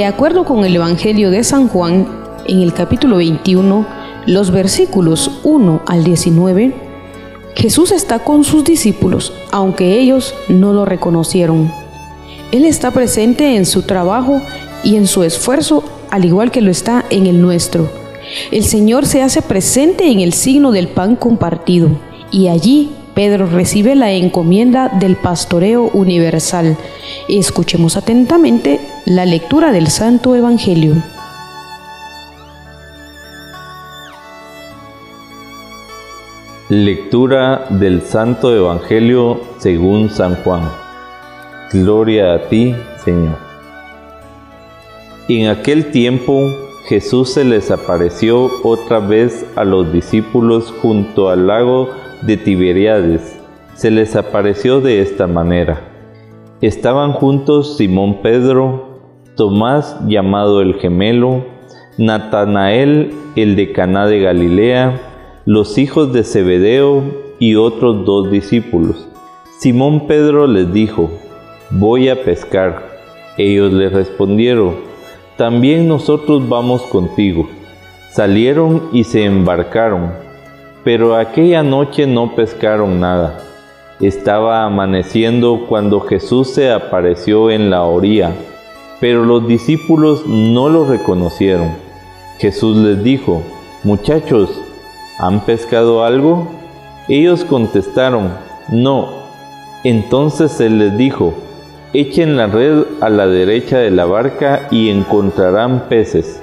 De acuerdo con el Evangelio de San Juan, en el capítulo 21, los versículos 1 al 19, Jesús está con sus discípulos, aunque ellos no lo reconocieron. Él está presente en su trabajo y en su esfuerzo, al igual que lo está en el nuestro. El Señor se hace presente en el signo del pan compartido, y allí Pedro recibe la encomienda del pastoreo universal. Escuchemos atentamente la lectura del Santo Evangelio. Lectura del Santo Evangelio según San Juan. Gloria a ti, Señor. En aquel tiempo Jesús se les apareció otra vez a los discípulos junto al lago de Tiberiades. Se les apareció de esta manera. Estaban juntos Simón Pedro, Tomás llamado el gemelo, Natanael, el de Caná de Galilea, los hijos de Zebedeo y otros dos discípulos. Simón Pedro les dijo, voy a pescar. Ellos le respondieron, también nosotros vamos contigo. Salieron y se embarcaron, pero aquella noche no pescaron nada. Estaba amaneciendo cuando Jesús se apareció en la orilla, pero los discípulos no lo reconocieron. Jesús les dijo, muchachos, ¿han pescado algo? Ellos contestaron, no. Entonces él les dijo, echen la red a la derecha de la barca y encontrarán peces.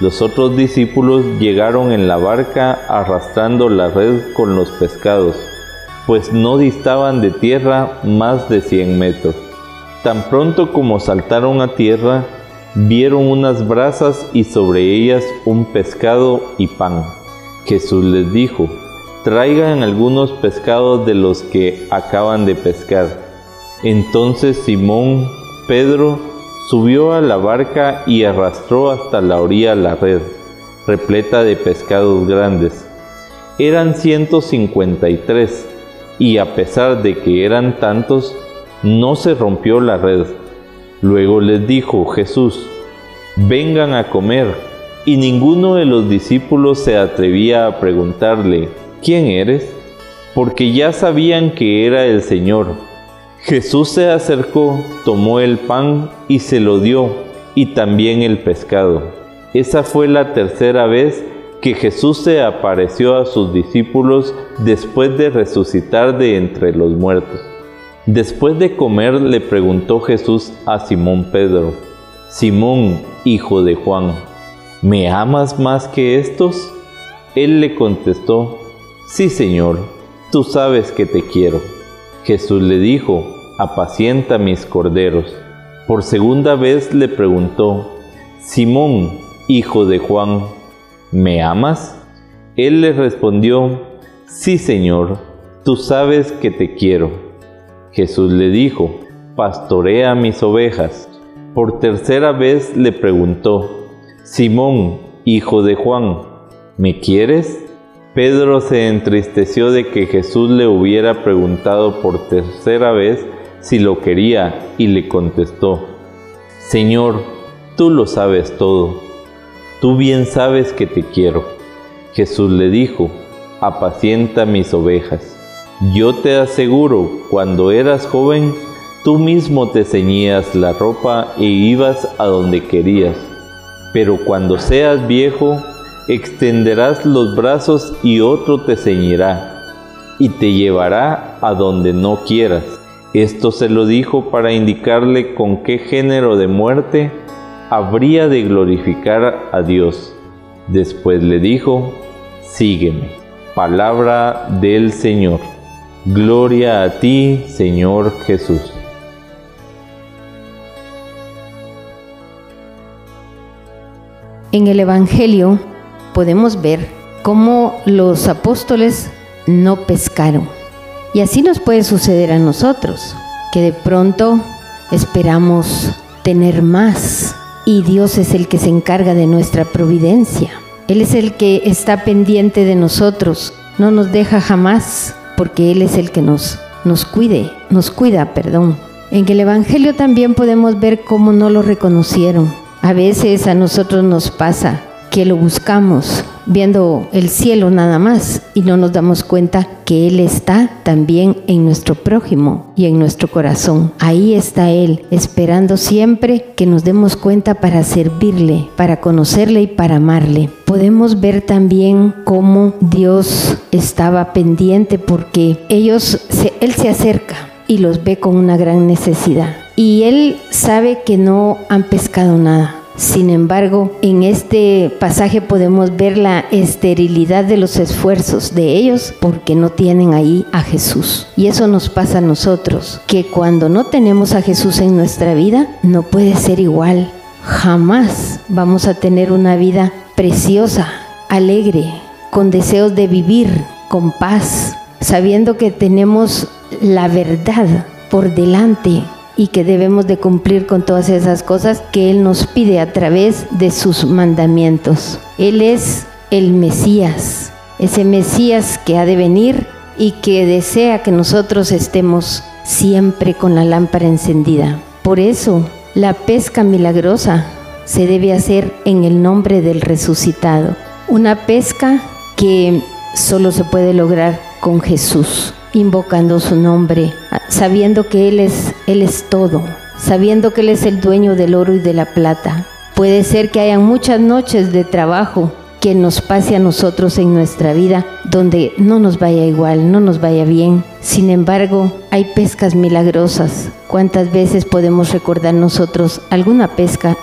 Los otros discípulos llegaron en la barca arrastrando la red con los pescados, pues no distaban de tierra más de cien metros. Tan pronto como saltaron a tierra, vieron unas brasas y sobre ellas un pescado y pan. Jesús les dijo, traigan algunos pescados de los que acaban de pescar. Entonces Simón, Pedro, Subió a la barca y arrastró hasta la orilla la red, repleta de pescados grandes. Eran 153, y a pesar de que eran tantos, no se rompió la red. Luego les dijo Jesús, vengan a comer. Y ninguno de los discípulos se atrevía a preguntarle, ¿quién eres? Porque ya sabían que era el Señor. Jesús se acercó, tomó el pan y se lo dio, y también el pescado. Esa fue la tercera vez que Jesús se apareció a sus discípulos después de resucitar de entre los muertos. Después de comer le preguntó Jesús a Simón Pedro, Simón, hijo de Juan, ¿me amas más que estos? Él le contestó, Sí, Señor, tú sabes que te quiero. Jesús le dijo, apacienta mis corderos. Por segunda vez le preguntó, Simón, hijo de Juan, ¿me amas? Él le respondió, Sí, Señor, tú sabes que te quiero. Jesús le dijo, Pastorea mis ovejas. Por tercera vez le preguntó, Simón, hijo de Juan, ¿me quieres? Pedro se entristeció de que Jesús le hubiera preguntado por tercera vez si lo quería y le contestó, Señor, tú lo sabes todo, tú bien sabes que te quiero. Jesús le dijo, apacienta mis ovejas. Yo te aseguro, cuando eras joven, tú mismo te ceñías la ropa e ibas a donde querías, pero cuando seas viejo, extenderás los brazos y otro te ceñirá y te llevará a donde no quieras. Esto se lo dijo para indicarle con qué género de muerte habría de glorificar a Dios. Después le dijo, sígueme. Palabra del Señor. Gloria a ti, Señor Jesús. En el Evangelio podemos ver cómo los apóstoles no pescaron. Y así nos puede suceder a nosotros, que de pronto esperamos tener más y Dios es el que se encarga de nuestra providencia. Él es el que está pendiente de nosotros, no nos deja jamás porque Él es el que nos, nos cuide, nos cuida, perdón. En el Evangelio también podemos ver cómo no lo reconocieron. A veces a nosotros nos pasa que lo buscamos viendo el cielo nada más y no nos damos cuenta que Él está también en nuestro prójimo y en nuestro corazón. Ahí está Él, esperando siempre que nos demos cuenta para servirle, para conocerle y para amarle. Podemos ver también cómo Dios estaba pendiente porque ellos, Él se acerca y los ve con una gran necesidad. Y Él sabe que no han pescado nada Sin embargo, en este pasaje podemos ver la esterilidad de los esfuerzos de ellos porque no tienen ahí a Jesús. Y eso nos pasa a nosotros, que cuando no tenemos a Jesús en nuestra vida, no puede ser igual. Jamás vamos a tener una vida preciosa, alegre, con deseos de vivir, con paz, sabiendo que tenemos la verdad por delante y que debemos de cumplir con todas esas cosas que Él nos pide a través de sus mandamientos. Él es el Mesías, ese Mesías que ha de venir y que desea que nosotros estemos siempre con la lámpara encendida. Por eso, la pesca milagrosa se debe hacer en el nombre del resucitado. Una pesca que solo se puede lograr con Jesús invocando su nombre, sabiendo que Él es, Él es todo, sabiendo que Él es el dueño del oro y de la plata. Puede ser que hayan muchas noches de trabajo que nos pase a nosotros en nuestra vida donde no nos vaya igual, no nos vaya bien. Sin embargo, hay pescas milagrosas. ¿Cuántas veces podemos recordar nosotros alguna pesca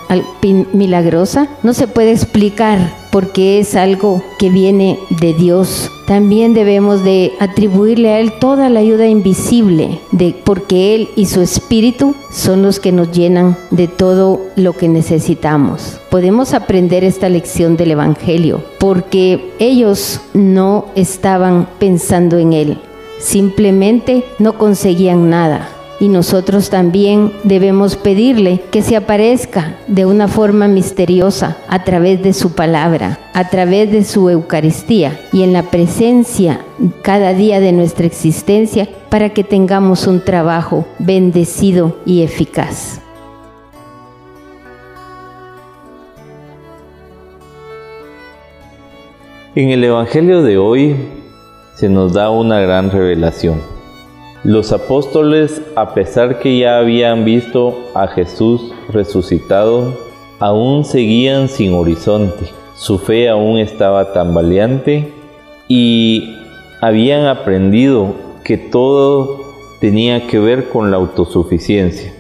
milagrosa? No se puede explicar porque es algo que viene de Dios. También debemos de atribuirle a Él toda la ayuda invisible, porque Él y su Espíritu son los que nos llenan de todo lo que necesitamos. Podemos aprender esta lección del Evangelio, porque ellos no estaban pensando en Él, simplemente no conseguían nada y nosotros también debemos pedirle que se aparezca de una forma misteriosa a través de su palabra, a través de su Eucaristía y en la presencia cada día de nuestra existencia para que tengamos un trabajo bendecido y eficaz. En el Evangelio de hoy se nos da una gran revelación los apóstoles, a pesar que ya habían visto a Jesús resucitado, aún seguían sin horizonte. Su fe aún estaba tambaleante y habían aprendido que todo tenía que ver con la autosuficiencia.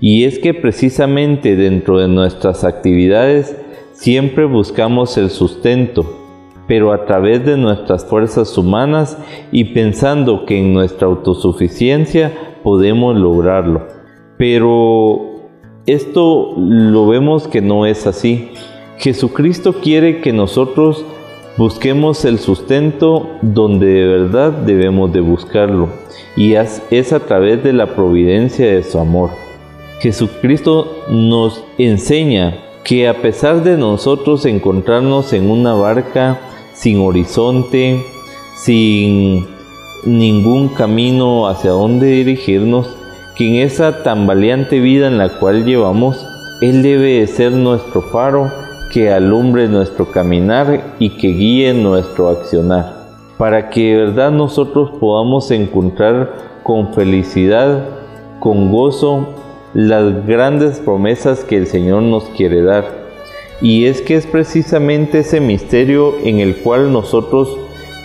Y es que precisamente dentro de nuestras actividades siempre buscamos el sustento, pero a través de nuestras fuerzas humanas y pensando que en nuestra autosuficiencia podemos lograrlo. Pero esto lo vemos que no es así. Jesucristo quiere que nosotros busquemos el sustento donde de verdad debemos de buscarlo y es a través de la providencia de su amor. Jesucristo nos enseña que a pesar de nosotros encontrarnos en una barca sin horizonte, sin ningún camino hacia dónde dirigirnos, que en esa tambaleante vida en la cual llevamos, Él debe ser nuestro faro que alumbre nuestro caminar y que guíe nuestro accionar, para que de verdad nosotros podamos encontrar con felicidad, con gozo, las grandes promesas que el Señor nos quiere dar y es que es precisamente ese misterio en el cual nosotros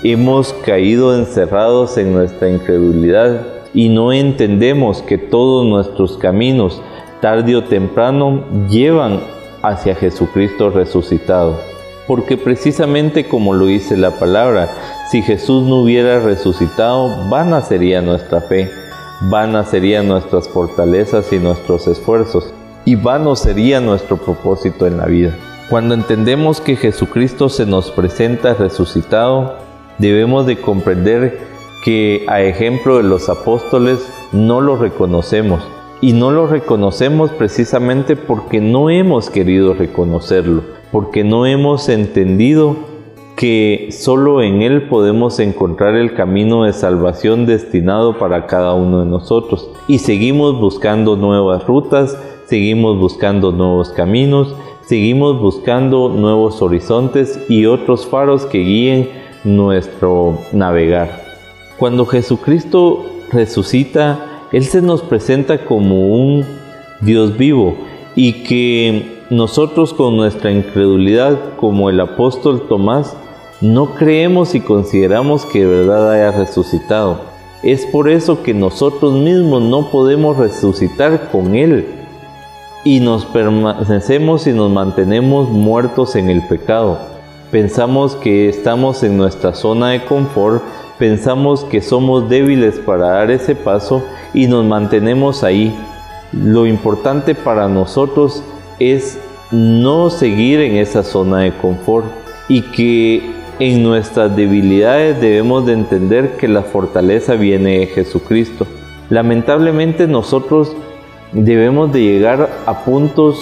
hemos caído encerrados en nuestra incredulidad y no entendemos que todos nuestros caminos, tarde o temprano, llevan hacia Jesucristo resucitado. Porque precisamente como lo dice la palabra, si Jesús no hubiera resucitado, vana sería nuestra fe, vana serían nuestras fortalezas y nuestros esfuerzos, y vano sería nuestro propósito en la vida. Cuando entendemos que Jesucristo se nos presenta resucitado, debemos de comprender que a ejemplo de los apóstoles no lo reconocemos. Y no lo reconocemos precisamente porque no hemos querido reconocerlo, porque no hemos entendido que solo en Él podemos encontrar el camino de salvación destinado para cada uno de nosotros. Y seguimos buscando nuevas rutas, seguimos buscando nuevos caminos seguimos buscando nuevos horizontes y otros faros que guíen nuestro navegar. Cuando Jesucristo resucita, Él se nos presenta como un Dios vivo y que nosotros con nuestra incredulidad, como el apóstol Tomás, no creemos y consideramos que de verdad haya resucitado. Es por eso que nosotros mismos no podemos resucitar con Él, y nos permanecemos y nos mantenemos muertos en el pecado. Pensamos que estamos en nuestra zona de confort, pensamos que somos débiles para dar ese paso y nos mantenemos ahí. Lo importante para nosotros es no seguir en esa zona de confort y que en nuestras debilidades debemos de entender que la fortaleza viene de Jesucristo. Lamentablemente nosotros debemos de llegar a puntos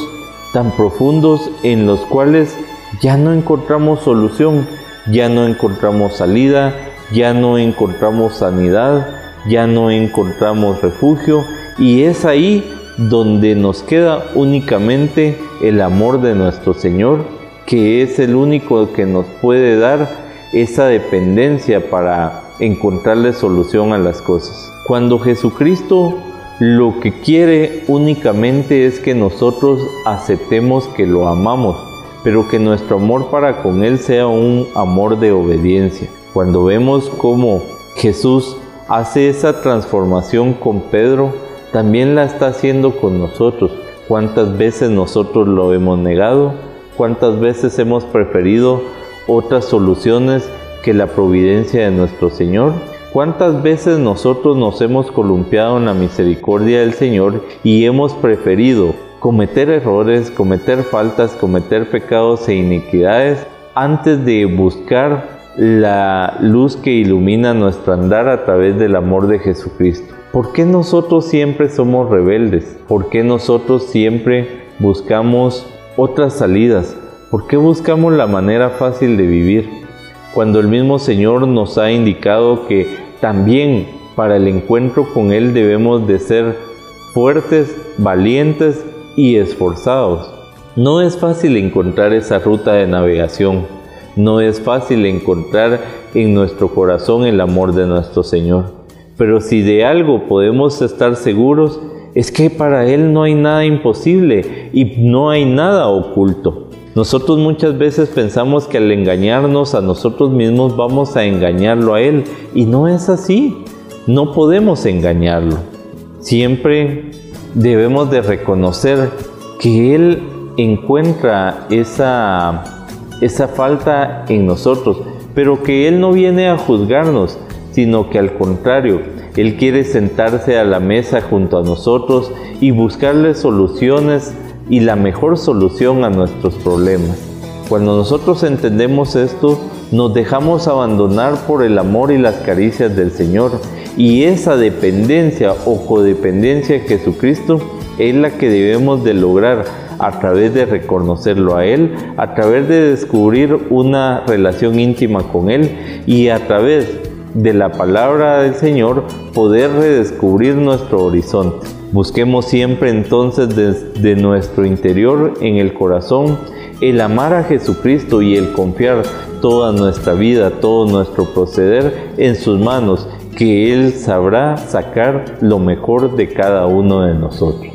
tan profundos en los cuales ya no encontramos solución, ya no encontramos salida, ya no encontramos sanidad, ya no encontramos refugio y es ahí donde nos queda únicamente el amor de nuestro Señor, que es el único que nos puede dar esa dependencia para encontrarle solución a las cosas. Cuando Jesucristo lo que quiere únicamente es que nosotros aceptemos que lo amamos, pero que nuestro amor para con Él sea un amor de obediencia. Cuando vemos cómo Jesús hace esa transformación con Pedro, también la está haciendo con nosotros. ¿Cuántas veces nosotros lo hemos negado? ¿Cuántas veces hemos preferido otras soluciones que la providencia de nuestro Señor? ¿Cuántas veces nosotros nos hemos columpiado en la misericordia del Señor y hemos preferido cometer errores, cometer faltas, cometer pecados e iniquidades antes de buscar la luz que ilumina nuestro andar a través del amor de Jesucristo? ¿Por qué nosotros siempre somos rebeldes? ¿Por qué nosotros siempre buscamos otras salidas? ¿Por qué buscamos la manera fácil de vivir? Cuando el mismo Señor nos ha indicado que también para el encuentro con Él debemos de ser fuertes, valientes y esforzados. No es fácil encontrar esa ruta de navegación. No es fácil encontrar en nuestro corazón el amor de nuestro Señor. Pero si de algo podemos estar seguros, es que para Él no hay nada imposible y no hay nada oculto. Nosotros muchas veces pensamos que al engañarnos a nosotros mismos vamos a engañarlo a Él y no es así. No podemos engañarlo. Siempre debemos de reconocer que Él encuentra esa, esa falta en nosotros, pero que Él no viene a juzgarnos, sino que al contrario, Él quiere sentarse a la mesa junto a nosotros y buscarle soluciones y la mejor solución a nuestros problemas. Cuando nosotros entendemos esto, nos dejamos abandonar por el amor y las caricias del Señor y esa dependencia o codependencia de Jesucristo es la que debemos de lograr a través de reconocerlo a Él, a través de descubrir una relación íntima con Él y a través de la palabra del Señor poder redescubrir nuestro horizonte. Busquemos siempre entonces desde nuestro interior, en el corazón, el amar a Jesucristo y el confiar toda nuestra vida, todo nuestro proceder en sus manos, que Él sabrá sacar lo mejor de cada uno de nosotros.